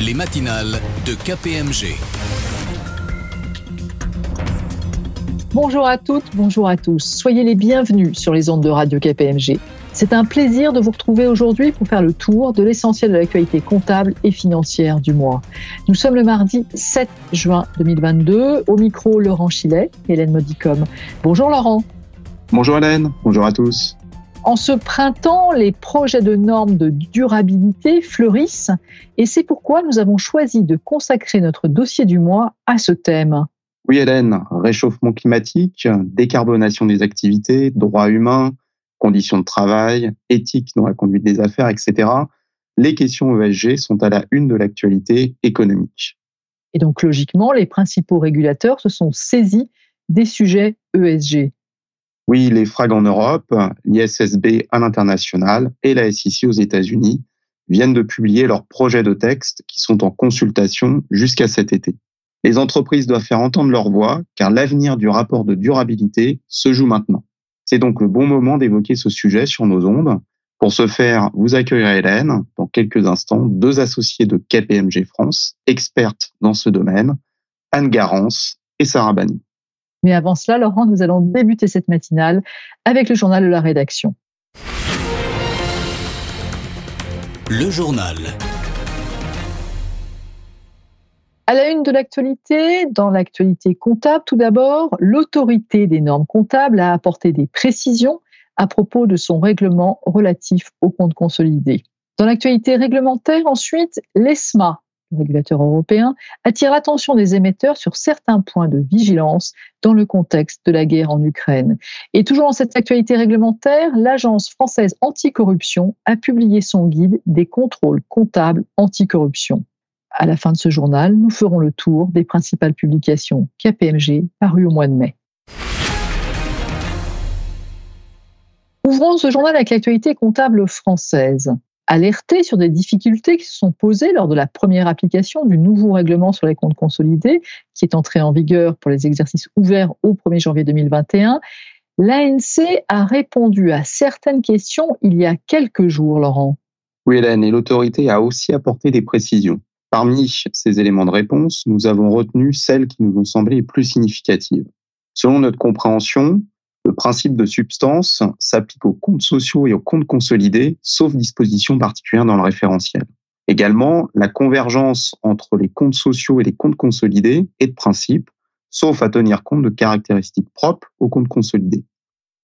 les matinales de KPMG. Bonjour à toutes, bonjour à tous. Soyez les bienvenus sur les ondes de Radio KPMG. C'est un plaisir de vous retrouver aujourd'hui pour faire le tour de l'essentiel de l'actualité comptable et financière du mois. Nous sommes le mardi 7 juin 2022. Au micro, Laurent Chilet, Hélène Modicom. Bonjour Laurent. Bonjour Hélène, bonjour à tous. En ce printemps, les projets de normes de durabilité fleurissent et c'est pourquoi nous avons choisi de consacrer notre dossier du mois à ce thème. Oui Hélène, réchauffement climatique, décarbonation des activités, droits humains, conditions de travail, éthique dans la conduite des affaires, etc. Les questions ESG sont à la une de l'actualité économique. Et donc logiquement, les principaux régulateurs se sont saisis des sujets ESG. Oui, les FRAG en Europe, l'ISSB à l'international et la SEC aux États-Unis viennent de publier leurs projets de texte qui sont en consultation jusqu'à cet été. Les entreprises doivent faire entendre leur voix car l'avenir du rapport de durabilité se joue maintenant. C'est donc le bon moment d'évoquer ce sujet sur nos ondes. Pour ce faire, vous accueillerez Hélène dans quelques instants, deux associés de KPMG France, expertes dans ce domaine, Anne Garance et Sarah Bani. Mais avant cela, Laurent, nous allons débuter cette matinale avec le journal de la rédaction. Le journal. À la une de l'actualité, dans l'actualité comptable, tout d'abord, l'autorité des normes comptables a apporté des précisions à propos de son règlement relatif aux comptes consolidés. Dans l'actualité réglementaire, ensuite, l'ESMA régulateur européen, attire l'attention des émetteurs sur certains points de vigilance dans le contexte de la guerre en Ukraine. Et toujours dans cette actualité réglementaire, l'Agence française anticorruption a publié son guide des contrôles comptables anticorruption. À la fin de ce journal, nous ferons le tour des principales publications KPMG parues au mois de mai. Ouvrons ce journal avec l'actualité comptable française alerté sur des difficultés qui se sont posées lors de la première application du nouveau règlement sur les comptes consolidés, qui est entré en vigueur pour les exercices ouverts au 1er janvier 2021. L'ANC a répondu à certaines questions il y a quelques jours, Laurent. Oui, Hélène, et l'autorité a aussi apporté des précisions. Parmi ces éléments de réponse, nous avons retenu celles qui nous ont semblé les plus significatives. Selon notre compréhension, le principe de substance s'applique aux comptes sociaux et aux comptes consolidés, sauf disposition particulière dans le référentiel. Également, la convergence entre les comptes sociaux et les comptes consolidés est de principe, sauf à tenir compte de caractéristiques propres aux comptes consolidés.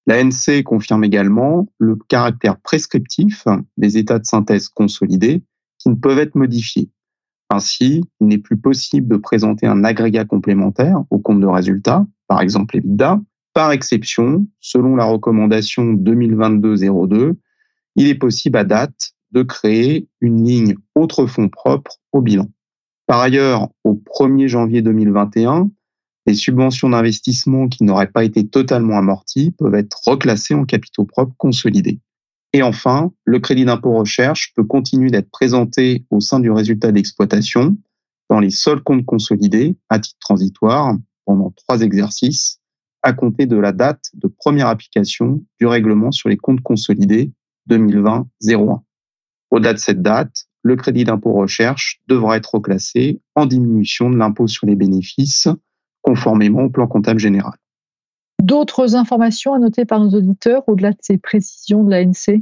L'ANC confirme également le caractère prescriptif des états de synthèse consolidés qui ne peuvent être modifiés. Ainsi, il n'est plus possible de présenter un agrégat complémentaire au compte de résultat, par exemple EBITDA, par exception, selon la recommandation 2022-02, il est possible à date de créer une ligne autre fonds propres au bilan. Par ailleurs, au 1er janvier 2021, les subventions d'investissement qui n'auraient pas été totalement amorties peuvent être reclassées en capitaux propres consolidés. Et enfin, le crédit d'impôt recherche peut continuer d'être présenté au sein du résultat d'exploitation dans les seuls comptes consolidés à titre transitoire pendant trois exercices à compter de la date de première application du règlement sur les comptes consolidés 2020-01. Au-delà de cette date, le crédit d'impôt recherche devra être reclassé en diminution de l'impôt sur les bénéfices, conformément au plan comptable général. D'autres informations à noter par nos auditeurs au-delà de ces précisions de l'ANC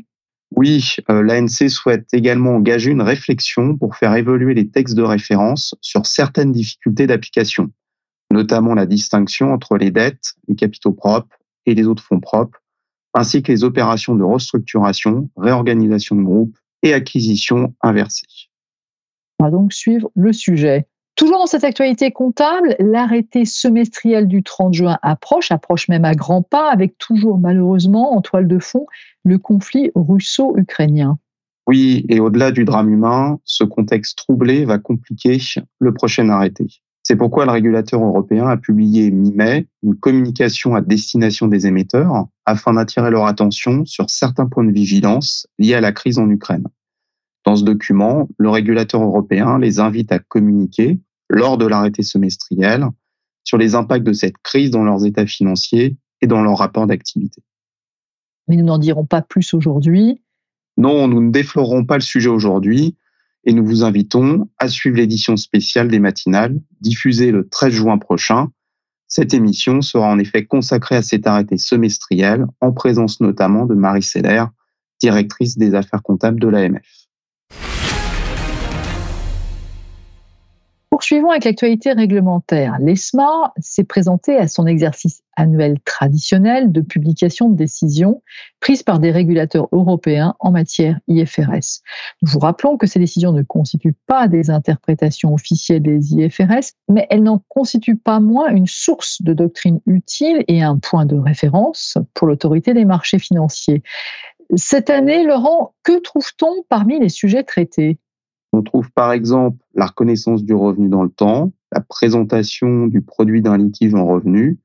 Oui, euh, l'ANC souhaite également engager une réflexion pour faire évoluer les textes de référence sur certaines difficultés d'application notamment la distinction entre les dettes, les capitaux propres et les autres fonds propres, ainsi que les opérations de restructuration, réorganisation de groupe et acquisition inversée. On va donc suivre le sujet. Toujours dans cette actualité comptable, l'arrêté semestriel du 30 juin approche, approche même à grands pas, avec toujours malheureusement en toile de fond le conflit russo-ukrainien. Oui, et au-delà du drame humain, ce contexte troublé va compliquer le prochain arrêté. C'est pourquoi le régulateur européen a publié mi-mai une communication à destination des émetteurs afin d'attirer leur attention sur certains points de vigilance liés à la crise en Ukraine. Dans ce document, le régulateur européen les invite à communiquer lors de l'arrêté semestriel sur les impacts de cette crise dans leurs états financiers et dans leurs rapports d'activité. Mais nous n'en dirons pas plus aujourd'hui. Non, nous ne déflorerons pas le sujet aujourd'hui et nous vous invitons à suivre l'édition spéciale des matinales diffusée le 13 juin prochain. Cette émission sera en effet consacrée à cet arrêté semestriel en présence notamment de Marie Seller, directrice des affaires comptables de l'AMF. Poursuivons avec l'actualité réglementaire. L'ESMA s'est présenté à son exercice annuel traditionnel de publication de décisions prises par des régulateurs européens en matière IFRS. Nous vous rappelons que ces décisions ne constituent pas des interprétations officielles des IFRS, mais elles n'en constituent pas moins une source de doctrine utile et un point de référence pour l'autorité des marchés financiers. Cette année, Laurent, que trouve-t-on parmi les sujets traités? On trouve par exemple la reconnaissance du revenu dans le temps, la présentation du produit d'un litige en revenu,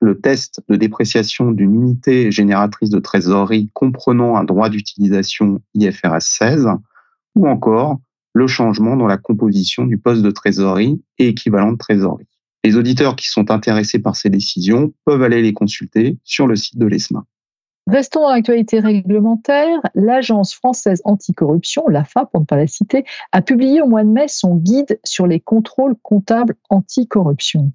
le test de dépréciation d'une unité génératrice de trésorerie comprenant un droit d'utilisation IFRS 16, ou encore le changement dans la composition du poste de trésorerie et équivalent de trésorerie. Les auditeurs qui sont intéressés par ces décisions peuvent aller les consulter sur le site de l'ESMA. Restons dans l'actualité réglementaire. L'Agence française anticorruption, l'AFA pour ne pas la citer, a publié au mois de mai son guide sur les contrôles comptables anticorruption.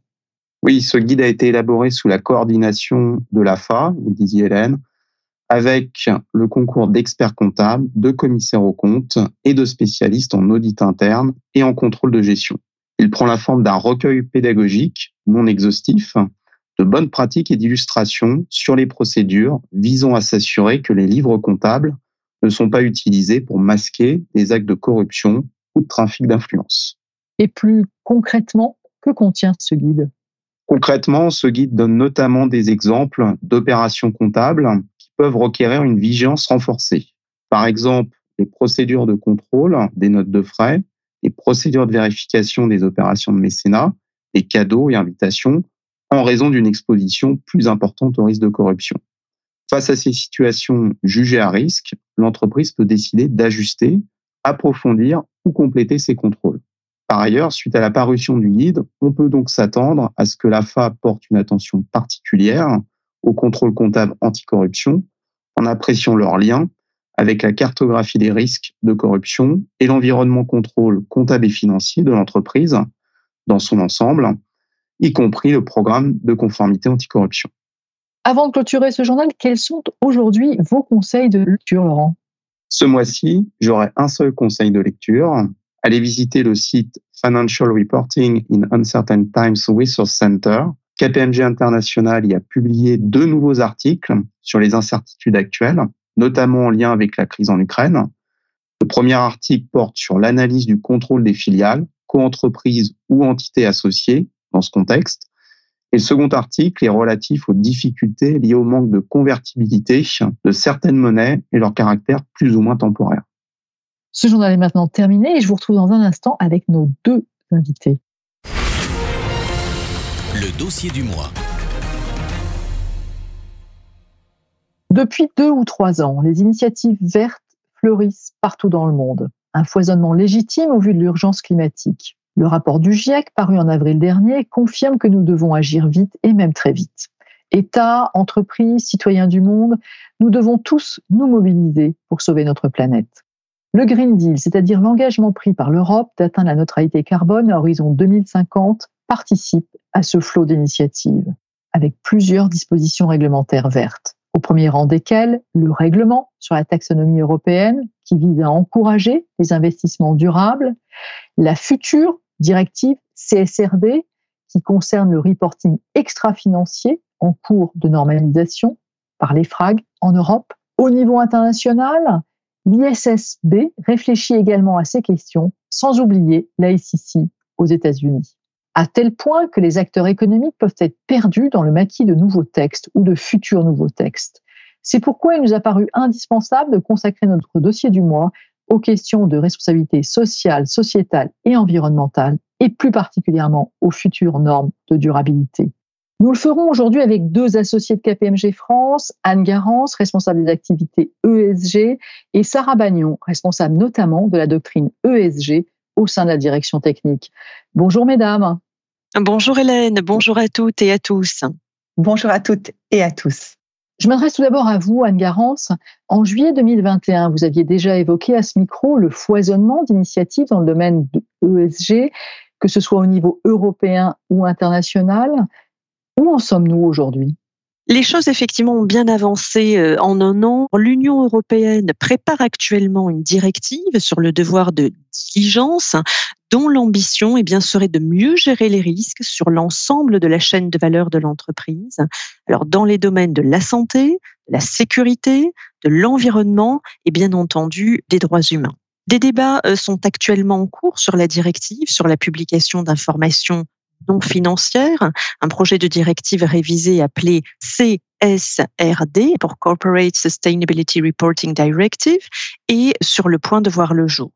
Oui, ce guide a été élaboré sous la coordination de l'AFA, vous le disiez Hélène, avec le concours d'experts comptables, de commissaires aux comptes et de spécialistes en audit interne et en contrôle de gestion. Il prend la forme d'un recueil pédagogique non exhaustif de bonnes pratiques et d'illustrations sur les procédures visant à s'assurer que les livres comptables ne sont pas utilisés pour masquer des actes de corruption ou de trafic d'influence. Et plus concrètement, que contient ce guide? Concrètement, ce guide donne notamment des exemples d'opérations comptables qui peuvent requérir une vigilance renforcée. Par exemple, les procédures de contrôle des notes de frais, les procédures de vérification des opérations de mécénat, les cadeaux et invitations en raison d'une exposition plus importante au risque de corruption. Face à ces situations jugées à risque, l'entreprise peut décider d'ajuster, approfondir ou compléter ses contrôles. Par ailleurs, suite à la parution du guide, on peut donc s'attendre à ce que l'AFA porte une attention particulière au contrôle comptable anticorruption en appréciant leur lien avec la cartographie des risques de corruption et l'environnement contrôle comptable et financier de l'entreprise dans son ensemble, y compris le programme de conformité anticorruption. Avant de clôturer ce journal, quels sont aujourd'hui vos conseils de lecture, Laurent? Ce mois-ci, j'aurai un seul conseil de lecture. Allez visiter le site Financial Reporting in Uncertain Times Resource Center. KPMG International y a publié deux nouveaux articles sur les incertitudes actuelles, notamment en lien avec la crise en Ukraine. Le premier article porte sur l'analyse du contrôle des filiales, coentreprises ou entités associées dans ce contexte. Et le second article est relatif aux difficultés liées au manque de convertibilité de certaines monnaies et leur caractère plus ou moins temporaire. Ce journal est maintenant terminé et je vous retrouve dans un instant avec nos deux invités. Le dossier du mois. Depuis deux ou trois ans, les initiatives vertes fleurissent partout dans le monde. Un foisonnement légitime au vu de l'urgence climatique. Le rapport du GIEC, paru en avril dernier, confirme que nous devons agir vite et même très vite. États, entreprises, citoyens du monde, nous devons tous nous mobiliser pour sauver notre planète. Le Green Deal, c'est-à-dire l'engagement pris par l'Europe d'atteindre la neutralité carbone à horizon 2050, participe à ce flot d'initiatives, avec plusieurs dispositions réglementaires vertes, au premier rang desquelles le règlement sur la taxonomie européenne qui vise à encourager les investissements durables, la future directive CSRD qui concerne le reporting extra-financier en cours de normalisation par les FRAG en Europe. Au niveau international, l'ISSB réfléchit également à ces questions, sans oublier la aux États-Unis. À tel point que les acteurs économiques peuvent être perdus dans le maquis de nouveaux textes ou de futurs nouveaux textes. C'est pourquoi il nous a paru indispensable de consacrer notre dossier du mois aux questions de responsabilité sociale, sociétale et environnementale, et plus particulièrement aux futures normes de durabilité. Nous le ferons aujourd'hui avec deux associés de KPMG France, Anne Garance, responsable des activités ESG, et Sarah Bagnon, responsable notamment de la doctrine ESG au sein de la direction technique. Bonjour mesdames. Bonjour Hélène, bonjour à toutes et à tous. Bonjour à toutes et à tous. Je m'adresse tout d'abord à vous, Anne Garance. En juillet 2021, vous aviez déjà évoqué à ce micro le foisonnement d'initiatives dans le domaine de ESG, que ce soit au niveau européen ou international. Où en sommes-nous aujourd'hui? Les choses effectivement ont bien avancé euh, en un an. L'Union européenne prépare actuellement une directive sur le devoir de diligence dont l'ambition eh bien, serait de mieux gérer les risques sur l'ensemble de la chaîne de valeur de l'entreprise. Alors, dans les domaines de la santé, de la sécurité, de l'environnement et bien entendu des droits humains. Des débats euh, sont actuellement en cours sur la directive, sur la publication d'informations non financières, un projet de directive révisé appelé CSRD pour Corporate Sustainability Reporting Directive est sur le point de voir le jour.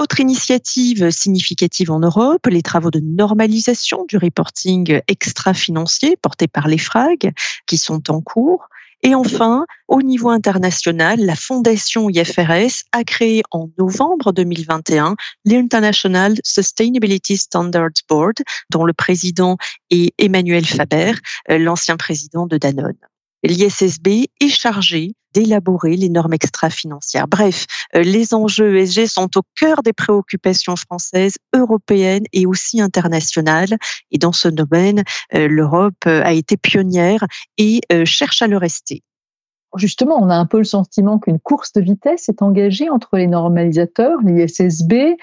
Autre initiative significative en Europe, les travaux de normalisation du reporting extra-financier portés par les FRAG qui sont en cours. Et enfin, au niveau international, la fondation IFRS a créé en novembre 2021 l'International Sustainability Standards Board, dont le président est Emmanuel Faber, euh, l'ancien président de Danone. L'ISSB est chargé d'élaborer les normes extra-financières. Bref, euh, les enjeux ESG sont au cœur des préoccupations françaises, européennes et aussi internationales. Et dans ce domaine, euh, l'Europe euh, a été pionnière et cherche à le rester. Justement, on a un peu le sentiment qu'une course de vitesse est engagée entre les normalisateurs. L'ISSB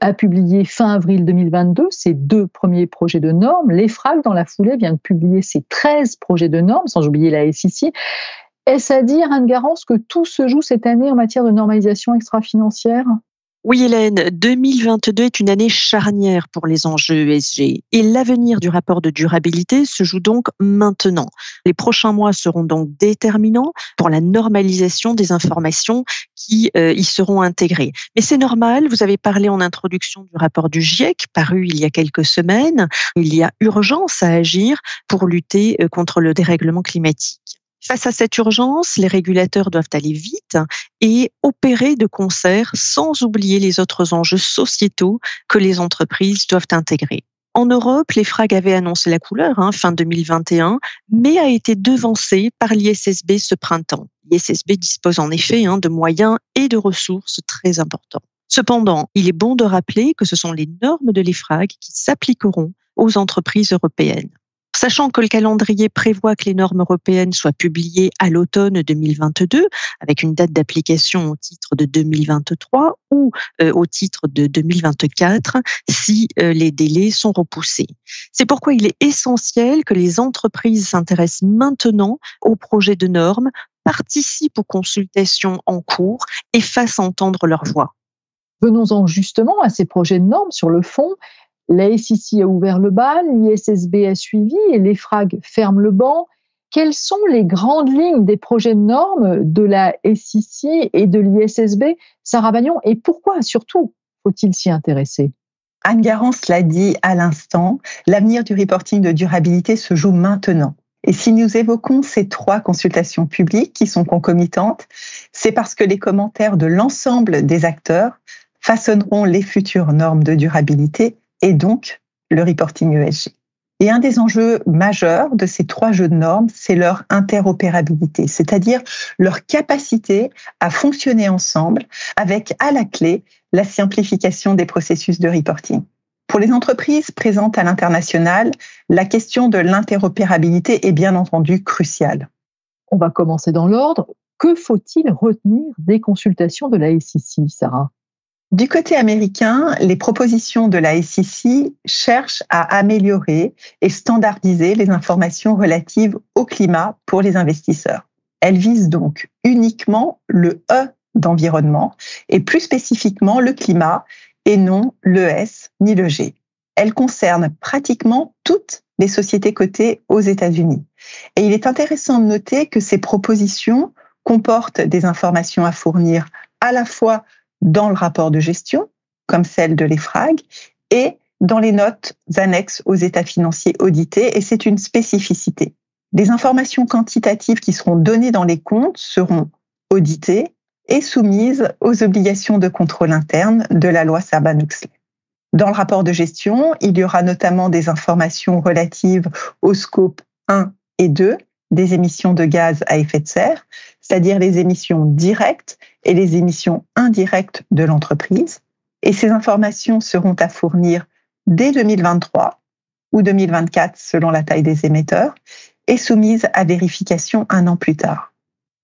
a publié fin avril 2022 ses deux premiers projets de normes. L'EFRAG, dans la foulée, vient de publier ses 13 projets de normes, sans oublier la SIC. Est-ce à dire, Anne Garance, que tout se joue cette année en matière de normalisation extra-financière? Oui, Hélène, 2022 est une année charnière pour les enjeux ESG et l'avenir du rapport de durabilité se joue donc maintenant. Les prochains mois seront donc déterminants pour la normalisation des informations qui euh, y seront intégrées. Mais c'est normal, vous avez parlé en introduction du rapport du GIEC paru il y a quelques semaines. Il y a urgence à agir pour lutter euh, contre le dérèglement climatique. Face à cette urgence, les régulateurs doivent aller vite et opérer de concert sans oublier les autres enjeux sociétaux que les entreprises doivent intégrer. En Europe, les FRAG avaient annoncé la couleur hein, fin 2021, mais a été devancé par l'ISSB ce printemps. L'ISSB dispose en effet hein, de moyens et de ressources très importants. Cependant, il est bon de rappeler que ce sont les normes de l'EFRAG qui s'appliqueront aux entreprises européennes. Sachant que le calendrier prévoit que les normes européennes soient publiées à l'automne 2022, avec une date d'application au titre de 2023 ou euh, au titre de 2024, si euh, les délais sont repoussés. C'est pourquoi il est essentiel que les entreprises s'intéressent maintenant aux projets de normes, participent aux consultations en cours et fassent entendre leur voix. Venons-en justement à ces projets de normes sur le fond. La SIC a ouvert le bal, l'ISSB a suivi et l'EFRAG ferme le banc. Quelles sont les grandes lignes des projets de normes de la SIC et de l'ISSB, Sarah Bagnon, et pourquoi surtout faut-il s'y intéresser? Anne Garance l'a dit à l'instant, l'avenir du reporting de durabilité se joue maintenant. Et si nous évoquons ces trois consultations publiques qui sont concomitantes, c'est parce que les commentaires de l'ensemble des acteurs façonneront les futures normes de durabilité et donc le reporting ESG. Et un des enjeux majeurs de ces trois jeux de normes, c'est leur interopérabilité, c'est-à-dire leur capacité à fonctionner ensemble avec à la clé la simplification des processus de reporting. Pour les entreprises présentes à l'international, la question de l'interopérabilité est bien entendu cruciale. On va commencer dans l'ordre. Que faut-il retenir des consultations de la SEC, Sarah? Du côté américain, les propositions de la SEC cherchent à améliorer et standardiser les informations relatives au climat pour les investisseurs. Elles visent donc uniquement le E d'environnement et plus spécifiquement le climat et non le S ni le G. Elles concernent pratiquement toutes les sociétés cotées aux États-Unis. Et il est intéressant de noter que ces propositions comportent des informations à fournir à la fois dans le rapport de gestion, comme celle de l'EFRAG, et dans les notes annexes aux états financiers audités, et c'est une spécificité. Les informations quantitatives qui seront données dans les comptes seront auditées et soumises aux obligations de contrôle interne de la loi Sarbanes-Oxley. Dans le rapport de gestion, il y aura notamment des informations relatives au scope 1 et 2 des émissions de gaz à effet de serre, c'est-à-dire les émissions directes et les émissions indirectes de l'entreprise. Et ces informations seront à fournir dès 2023 ou 2024 selon la taille des émetteurs et soumises à vérification un an plus tard.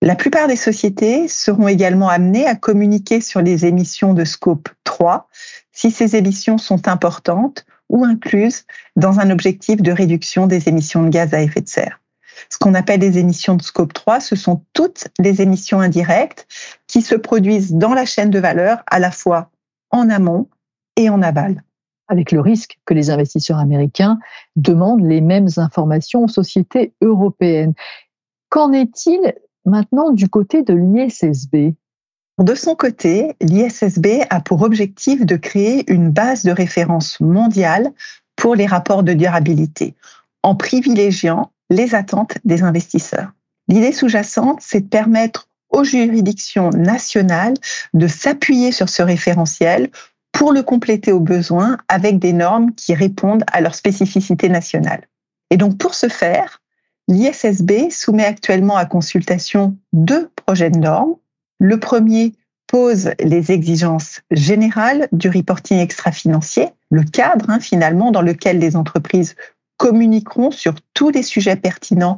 La plupart des sociétés seront également amenées à communiquer sur les émissions de scope 3 si ces émissions sont importantes ou incluses dans un objectif de réduction des émissions de gaz à effet de serre. Ce qu'on appelle les émissions de scope 3, ce sont toutes les émissions indirectes qui se produisent dans la chaîne de valeur à la fois en amont et en aval. Avec le risque que les investisseurs américains demandent les mêmes informations aux sociétés européennes. Qu'en est-il maintenant du côté de l'ISSB de son côté, l'ISSB a pour objectif de créer une base de référence mondiale pour les rapports de durabilité, en privilégiant les attentes des investisseurs. L'idée sous-jacente, c'est de permettre aux juridictions nationales de s'appuyer sur ce référentiel pour le compléter aux besoins avec des normes qui répondent à leurs spécificités nationales. Et donc pour ce faire, l'ISSB soumet actuellement à consultation deux projets de normes. Le premier pose les exigences générales du reporting extra-financier, le cadre hein, finalement dans lequel les entreprises communiqueront sur tous les sujets pertinents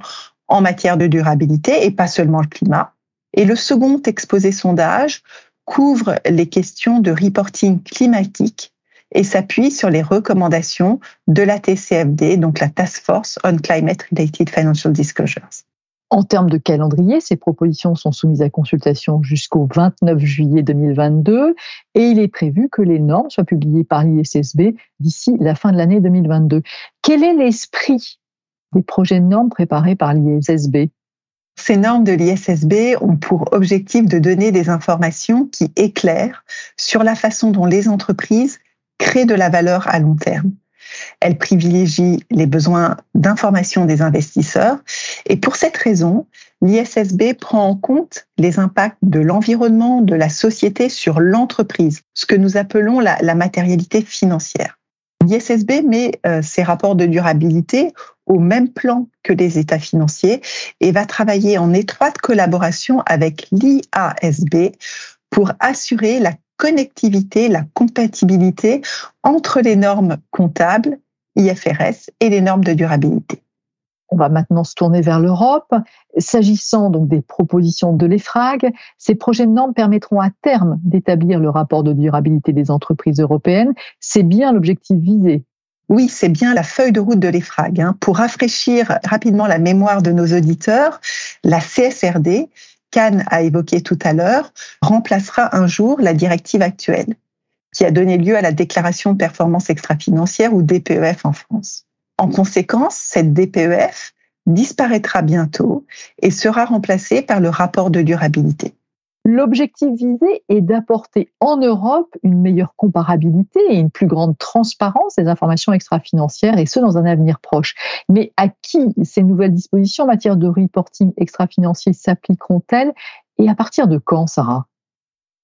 en matière de durabilité et pas seulement le climat. Et le second exposé sondage couvre les questions de reporting climatique et s'appuie sur les recommandations de la TCFD, donc la Task Force on Climate Related Financial Disclosures. En termes de calendrier, ces propositions sont soumises à consultation jusqu'au 29 juillet 2022 et il est prévu que les normes soient publiées par l'ISSB d'ici la fin de l'année 2022. Quel est l'esprit des projets de normes préparés par l'ISSB ces normes de l'ISSB ont pour objectif de donner des informations qui éclairent sur la façon dont les entreprises créent de la valeur à long terme. Elle privilégie les besoins d'information des investisseurs et pour cette raison, l'ISSB prend en compte les impacts de l'environnement, de la société sur l'entreprise, ce que nous appelons la, matérialité financière. L'ISSB met euh, ses rapports de durabilité au même plan que les états financiers et va travailler en étroite collaboration avec l'IASB pour assurer la connectivité, la compatibilité entre les normes comptables, IFRS, et les normes de durabilité. On va maintenant se tourner vers l'Europe. S'agissant donc des propositions de l'EFRAG, ces projets de normes permettront à terme d'établir le rapport de durabilité des entreprises européennes. C'est bien l'objectif visé. Oui, c'est bien la feuille de route de l'EFRAG. Hein. Pour rafraîchir rapidement la mémoire de nos auditeurs, la CSRD, Cannes a évoqué tout à l'heure, remplacera un jour la directive actuelle, qui a donné lieu à la déclaration de performance extra-financière ou DPEF en France. En conséquence, cette DPEF disparaîtra bientôt et sera remplacée par le rapport de durabilité. L'objectif visé est d'apporter en Europe une meilleure comparabilité et une plus grande transparence des informations extra-financières, et ce dans un avenir proche. Mais à qui ces nouvelles dispositions en matière de reporting extra-financier s'appliqueront-elles et à partir de quand, Sarah?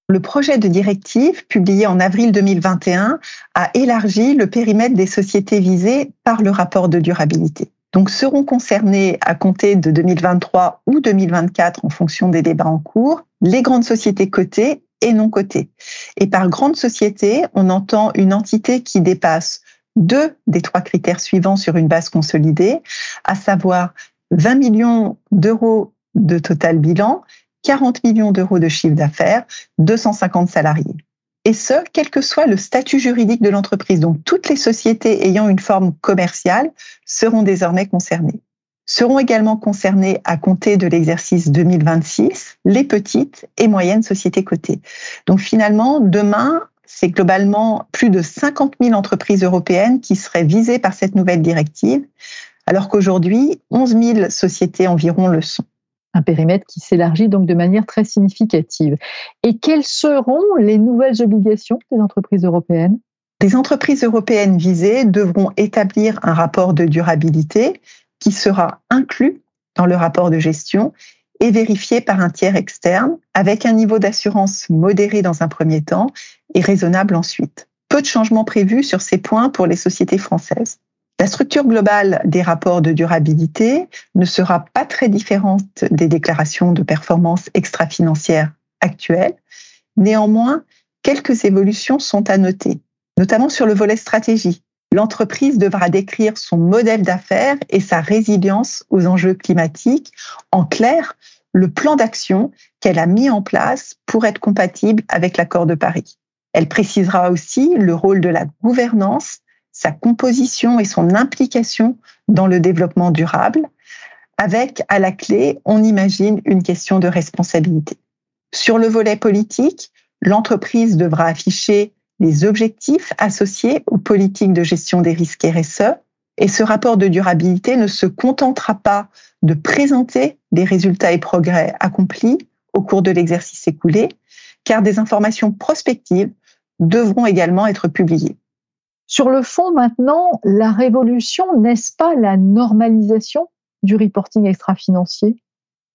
Le projet de directive, publié en avril 2021, a élargi le périmètre des sociétés visées par le rapport de durabilité donc seront concernés à compter de 2023 ou 2024 en fonction des débats en cours, les grandes sociétés cotées et non cotées. Et par grande société, on entend une entité qui dépasse deux des trois critères suivants sur une base consolidée, à savoir 20 millions d'euros de total bilan, 40 millions d'euros de chiffre d'affaires, 250 salariés et ce, quel que soit le statut juridique de l'entreprise. Donc, toutes les sociétés ayant une forme commerciale seront désormais concernées. Seront également concernées à compter de l'exercice 2026 les petites et moyennes sociétés cotées. Donc, finalement, demain, c'est globalement plus de 50 000 entreprises européennes qui seraient visées par cette nouvelle directive, alors qu'aujourd'hui, 11 000 sociétés environ le sont un périmètre qui s'élargit donc de manière très significative. Et quelles seront les nouvelles obligations des entreprises européennes? Les entreprises européennes visées devront établir un rapport de durabilité qui sera inclus dans le rapport de gestion et vérifié par un tiers externe avec un niveau d'assurance modéré dans un premier temps et raisonnable ensuite. Peu de changements prévus sur ces points pour les sociétés françaises. La structure globale des rapports de durabilité ne sera pas très différente des déclarations de performance extra-financière actuelles. Néanmoins, quelques évolutions sont à noter, notamment sur le volet stratégie. L'entreprise devra décrire son modèle d'affaires et sa résilience aux enjeux climatiques. En clair, le plan d'action qu'elle a mis en place pour être compatible avec l'accord de Paris. Elle précisera aussi le rôle de la gouvernance sa composition et son implication dans le développement durable, avec à la clé, on imagine, une question de responsabilité. Sur le volet politique, l'entreprise devra afficher les objectifs associés aux politiques de gestion des risques RSE, et ce rapport de durabilité ne se contentera pas de présenter des résultats et progrès accomplis au cours de l'exercice écoulé, car des informations prospectives devront également être publiées. Sur le fond, maintenant, la révolution, n'est-ce pas la normalisation du reporting extra-financier?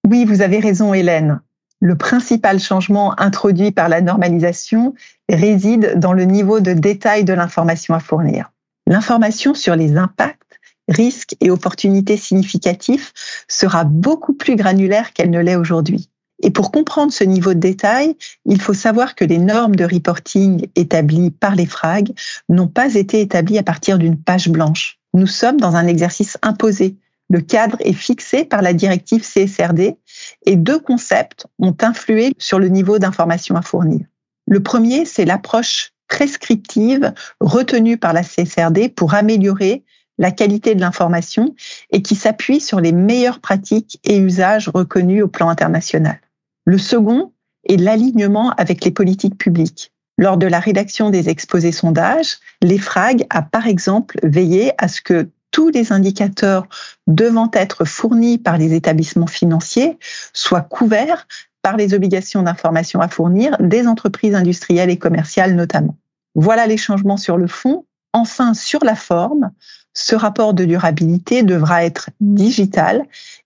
Oui, vous avez raison, Hélène. Le principal changement introduit par la normalisation réside dans le niveau de détail de l'information à fournir. L'information sur les impacts, risques et opportunités significatifs sera beaucoup plus granulaire qu'elle ne l'est aujourd'hui. Et pour comprendre ce niveau de détail, il faut savoir que les normes de reporting établies par les FRAG n'ont pas été établies à partir d'une page blanche. Nous sommes dans un exercice imposé. Le cadre est fixé par la directive CSRD et deux concepts ont influé sur le niveau d'information à fournir. Le premier, c'est l'approche prescriptive retenue par la CSRD pour améliorer la qualité de l'information et qui s'appuie sur les meilleures pratiques et usages reconnus au plan international. Le second est l'alignement avec les politiques publiques. Lors de la rédaction des exposés sondages, l'EFRAG a par exemple veillé à ce que tous les indicateurs devant être fournis par les établissements financiers soient couverts par les obligations d'information à fournir des entreprises industrielles et commerciales notamment. Voilà les changements sur le fond. Enfin, sur la forme, ce rapport de durabilité devra être digital.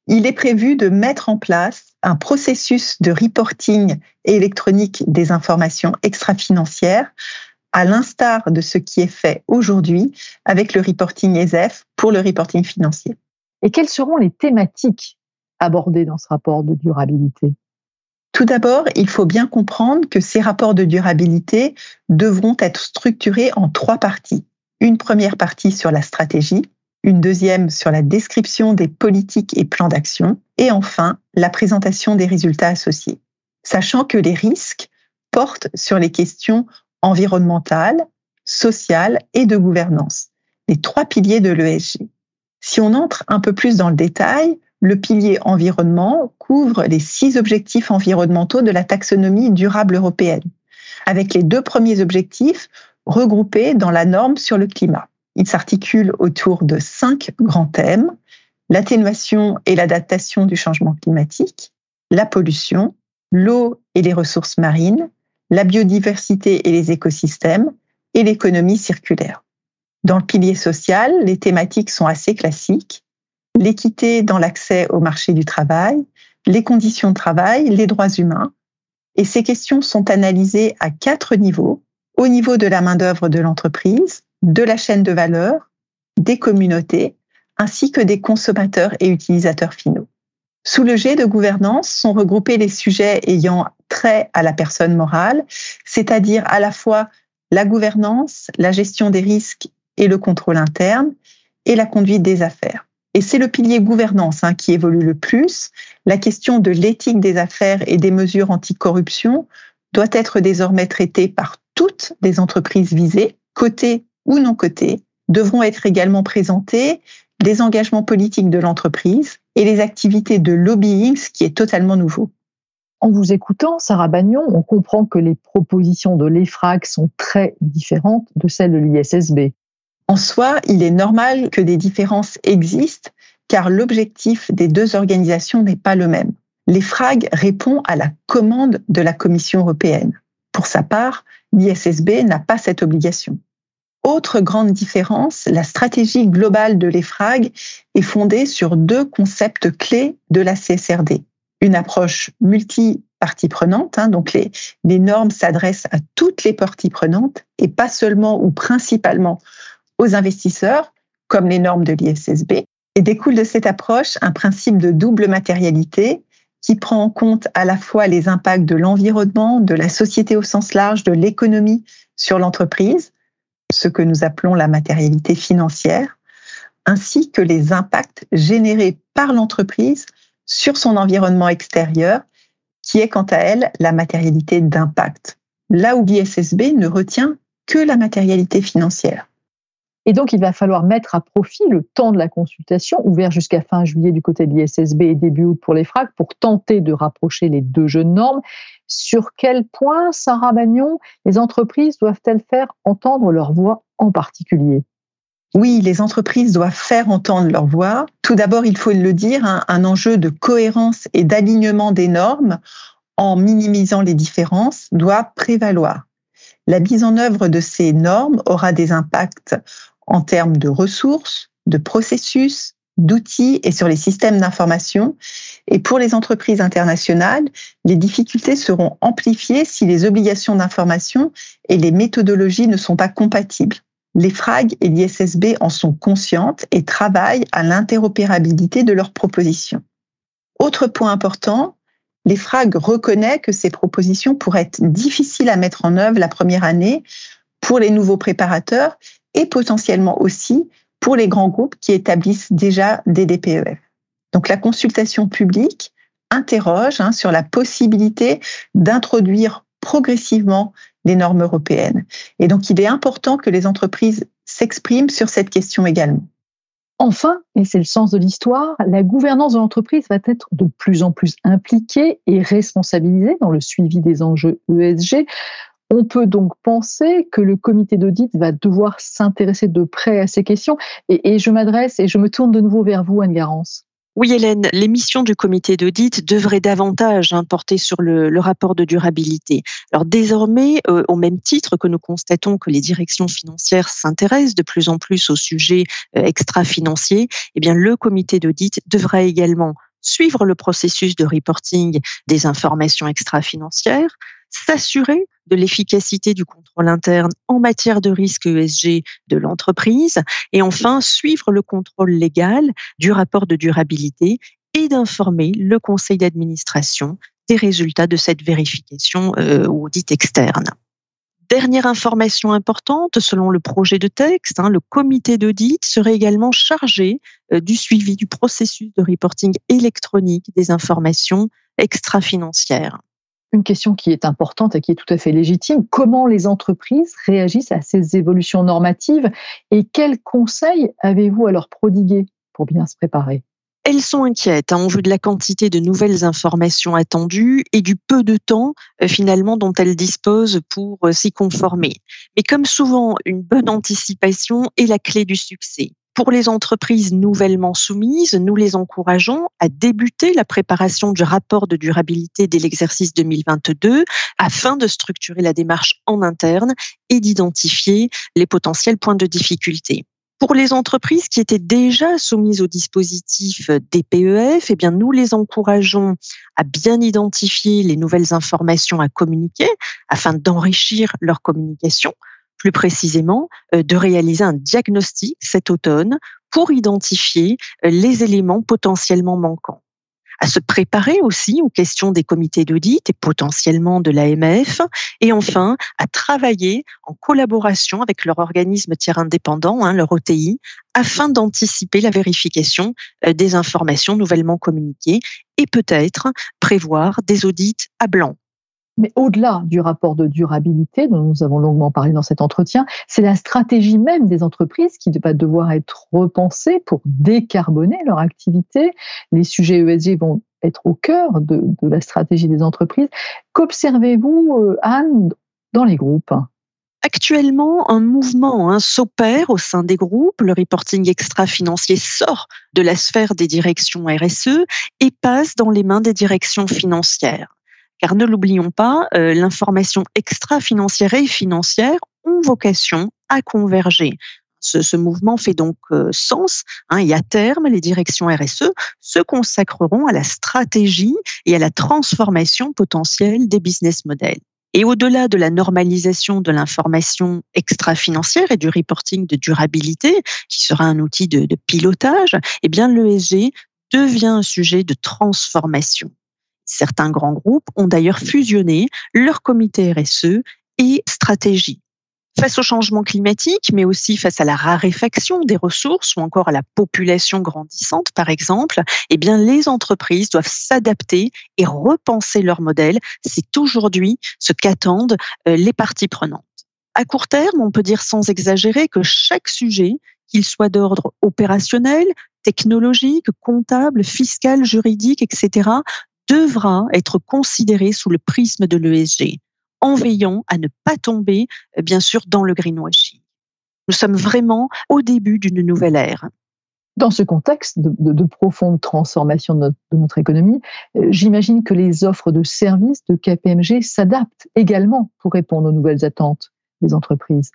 Il est prévu de mettre en place un processus de reporting électronique des informations extra-financières, à l'instar de ce qui est fait aujourd'hui avec le reporting ESF pour le reporting financier. Et quelles seront les thématiques abordées dans ce rapport de durabilité? Tout d'abord, il faut bien comprendre que ces rapports de durabilité devront être structurés en trois parties une première partie sur la stratégie, une deuxième sur la description des politiques et plans d'action, et enfin la présentation des résultats associés. Sachant que les risques portent sur les questions environnementales, sociales et de gouvernance, les trois piliers de l'ESG. Si on entre un peu plus dans le détail, le pilier environnement couvre les six objectifs environnementaux de la taxonomie durable européenne. Avec les deux premiers objectifs, regroupés dans la norme sur le climat. Il s'articule autour de cinq grands thèmes l'atténuation et l'adaptation du changement climatique, la pollution, l'eau et les ressources marines, la biodiversité et les écosystèmes, et l'économie circulaire. Dans le pilier social, les thématiques sont assez classiques. L'équité dans l'accès au marché du travail, les conditions de travail, les droits humains. Et ces questions sont analysées à quatre niveaux, au niveau de la main-d'œuvre de l'entreprise, de la chaîne de valeur, des communautés, ainsi que des consommateurs et utilisateurs finaux. Sous le G de gouvernance sont regroupés les sujets ayant trait à la personne morale, c'est-à-dire à la fois la gouvernance, la gestion des risques et le contrôle interne, et la conduite des affaires. Et c'est le pilier gouvernance hein, qui évolue le plus. La question de l'éthique des affaires et des mesures anticorruption doit être désormais traitée par toutes les entreprises visées, cotées ou non cotées, devront être également présentées les engagements politiques de l'entreprise et les activités de lobbying, ce qui est totalement nouveau. En vous écoutant, Sarah Bagnon, on comprend que les propositions de l'EFRAG sont très différentes de celles de l'ISSB. En soi, il est normal que des différences existent car l'objectif des deux organisations n'est pas le même. L'EFRAG répond à la commande de la Commission européenne. Pour sa part, l'ISSB n'a pas cette obligation. Autre grande différence, la stratégie globale de l'EFRAG est fondée sur deux concepts clés de la CSRD. Une approche multi-parties prenantes, hein, donc les, les normes s'adressent à toutes les parties prenantes et pas seulement ou principalement aux investisseurs, comme les normes de l'ISSB. Et découle de cette approche un principe de double matérialité qui prend en compte à la fois les impacts de l'environnement, de la société au sens large, de l'économie sur l'entreprise, ce que nous appelons la matérialité financière, ainsi que les impacts générés par l'entreprise sur son environnement extérieur, qui est quant à elle la matérialité d'impact. Là où l'ISSB ne retient que la matérialité financière. Et donc, il va falloir mettre à profit le temps de la consultation, ouvert jusqu'à fin juillet du côté de l'ISSB et début août pour les FRAC, pour tenter de rapprocher les deux jeunes normes. Sur quel point, Sarah Bagnon, les entreprises doivent-elles faire entendre leur voix en particulier? Oui, les entreprises doivent faire entendre leur voix. Tout d'abord, il faut le dire, un, un enjeu de cohérence et d'alignement des normes en minimisant les différences doit prévaloir. La mise en œuvre de ces normes aura des impacts en termes de ressources, de processus, d'outils et sur les systèmes d'information. Et pour les entreprises internationales, les difficultés seront amplifiées si les obligations d'information et les méthodologies ne sont pas compatibles. Les FRAG et l'ISSB en sont conscientes et travaillent à l'interopérabilité de leurs propositions. Autre point important, les FRAG reconnaissent que ces propositions pourraient être difficiles à mettre en œuvre la première année pour les nouveaux préparateurs et potentiellement aussi pour les grands groupes qui établissent déjà des DPEF. Donc la consultation publique interroge hein, sur la possibilité d'introduire progressivement les normes européennes. Et donc il est important que les entreprises s'expriment sur cette question également. Enfin, et c'est le sens de l'histoire, la gouvernance de l'entreprise va être de plus en plus impliquée et responsabilisée dans le suivi des enjeux ESG. On peut donc penser que le comité d'audit va devoir s'intéresser de près à ces questions. Et, je m'adresse et je me tourne de nouveau vers vous, Anne Garance. Oui, Hélène, les missions du comité d'audit devraient davantage hein, porter sur le, rapport de durabilité. Alors désormais, euh, au même titre que nous constatons que les directions financières s'intéressent de plus en plus aux sujets euh, extra-financiers, eh bien le comité d'audit devra également suivre le processus de reporting des informations extra-financières, s'assurer de l'efficacité du contrôle interne en matière de risque ESG de l'entreprise et enfin suivre le contrôle légal du rapport de durabilité et d'informer le conseil d'administration des résultats de cette vérification euh, audit externe. Dernière information importante, selon le projet de texte, hein, le comité d'audit serait également chargé euh, du suivi du processus de reporting électronique des informations extra-financières une question qui est importante et qui est tout à fait légitime. Comment les entreprises réagissent à ces évolutions normatives et quels conseils avez-vous à leur prodiguer pour bien se préparer? Elles sont inquiètes hein, en vue de la quantité de nouvelles informations attendues et du peu de temps euh, finalement dont elles disposent pour euh, s'y conformer. Mais comme souvent, une bonne anticipation est la clé du succès. Pour les entreprises nouvellement soumises, nous les encourageons à débuter la préparation du rapport de durabilité dès l'exercice 2022 afin de structurer la démarche en interne et d'identifier les potentiels points de difficulté. Pour les entreprises qui étaient déjà soumises au dispositif DPEF, eh bien, nous les encourageons à bien identifier les nouvelles informations à communiquer afin d'enrichir leur communication plus précisément euh, de réaliser un diagnostic cet automne pour identifier euh, les éléments potentiellement manquants. À se préparer aussi aux questions des comités d'audit et potentiellement de l'AMF, et enfin à travailler en collaboration avec leur organisme tiers indépendant, hein, leur OTI, afin d'anticiper la vérification euh, des informations nouvellement communiquées et peut-être prévoir des audits à blanc mais au-delà du rapport de durabilité dont nous avons longuement parlé dans cet entretien, c'est la stratégie même des entreprises qui va devoir être repensée pour décarboner leur activité. Les sujets ESG vont être au cœur de, la stratégie des entreprises. Qu'observez-vous, euh, Anne, dans les groupes? Actuellement, un mouvement hein, s'opère au sein des groupes. Le reporting extra-financier sort de la sphère des directions RSE et passe dans les mains des directions financières. Car ne l'oublions pas, euh, l'information extra-financière et financière ont vocation à converger. Ce, mouvement fait donc euh, sens hein, et à terme, les directions RSE se consacreront à la stratégie et à la transformation potentielle des business models. Et au-delà de la normalisation de l'information extra-financière et du reporting de durabilité, qui sera un outil de, de pilotage, eh bien, l'ESG devient un sujet de transformation. Certains grands groupes ont d'ailleurs fusionné leur comité RSE et stratégie. Face au changement climatique, mais aussi face à la raréfaction des ressources ou encore à la population grandissante, par exemple, eh bien, les entreprises doivent s'adapter et repenser leur modèle. C'est aujourd'hui ce qu'attendent euh, les parties prenantes. À court terme, on peut dire sans exagérer que chaque sujet, qu'il soit d'ordre opérationnel, technologique, comptable, fiscal, juridique, etc., devra être considéré sous le prisme de l'ESG, en veillant à ne pas tomber, euh, bien sûr, dans le greenwashing. Nous sommes vraiment au début d'une nouvelle ère. Dans ce contexte de, profonde transformation de notre, économie, euh, j'imagine que les offres de services de KPMG s'adaptent également pour répondre aux nouvelles attentes des entreprises.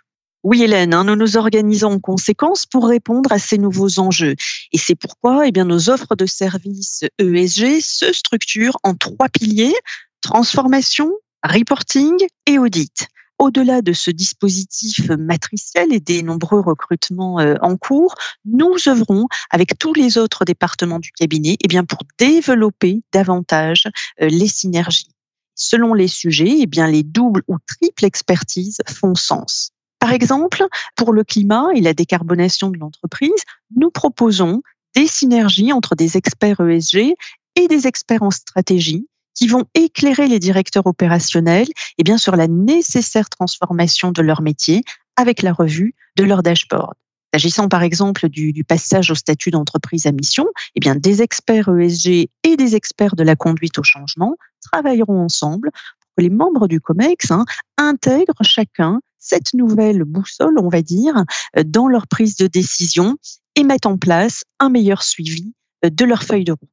Oui, Hélène, hein, nous nous organisons en conséquence pour répondre à ces nouveaux enjeux. Et c'est pourquoi eh bien, nos offres de services ESG se structurent en trois piliers, transformation, reporting et audit. Au-delà de ce dispositif matriciel et des nombreux recrutements euh, en cours, nous œuvrons avec tous les autres départements du cabinet eh bien, pour développer davantage euh, les synergies. Selon les sujets, eh bien, les doubles ou triples expertises font sens. Par exemple, pour le climat et la décarbonation de l'entreprise, nous proposons des synergies entre des experts ESG et des experts en stratégie qui vont éclairer les directeurs opérationnels et eh bien, sur la nécessaire transformation de leur métier avec la revue de leur dashboard. S'agissant par exemple du, passage au statut d'entreprise à mission, eh bien, des experts ESG et des experts de la conduite au changement travailleront ensemble pour que les membres du COMEX hein, intègrent chacun cette nouvelle boussole, on va dire, euh, dans leur prise de décision et mettent en place un meilleur suivi euh, de leur feuille de route.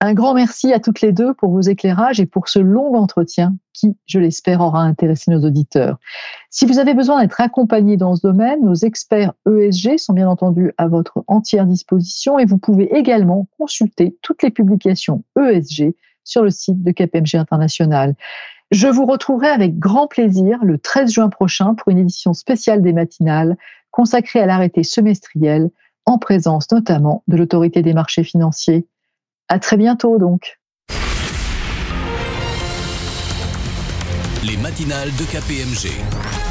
Un grand merci à toutes les deux pour vos éclairages et pour ce long entretien qui, je l'espère, aura intéressé nos auditeurs. Si vous avez besoin d'être accompagné dans ce domaine, nos experts ESG sont bien entendu à votre entière disposition et vous pouvez également consulter toutes les publications ESG sur le site de KPMG International. Je vous retrouverai avec grand plaisir le 13 juin prochain pour une édition spéciale des matinales consacrée à l'arrêté semestriel en présence notamment de l'autorité des marchés financiers. À très bientôt donc. Les matinales de KPMG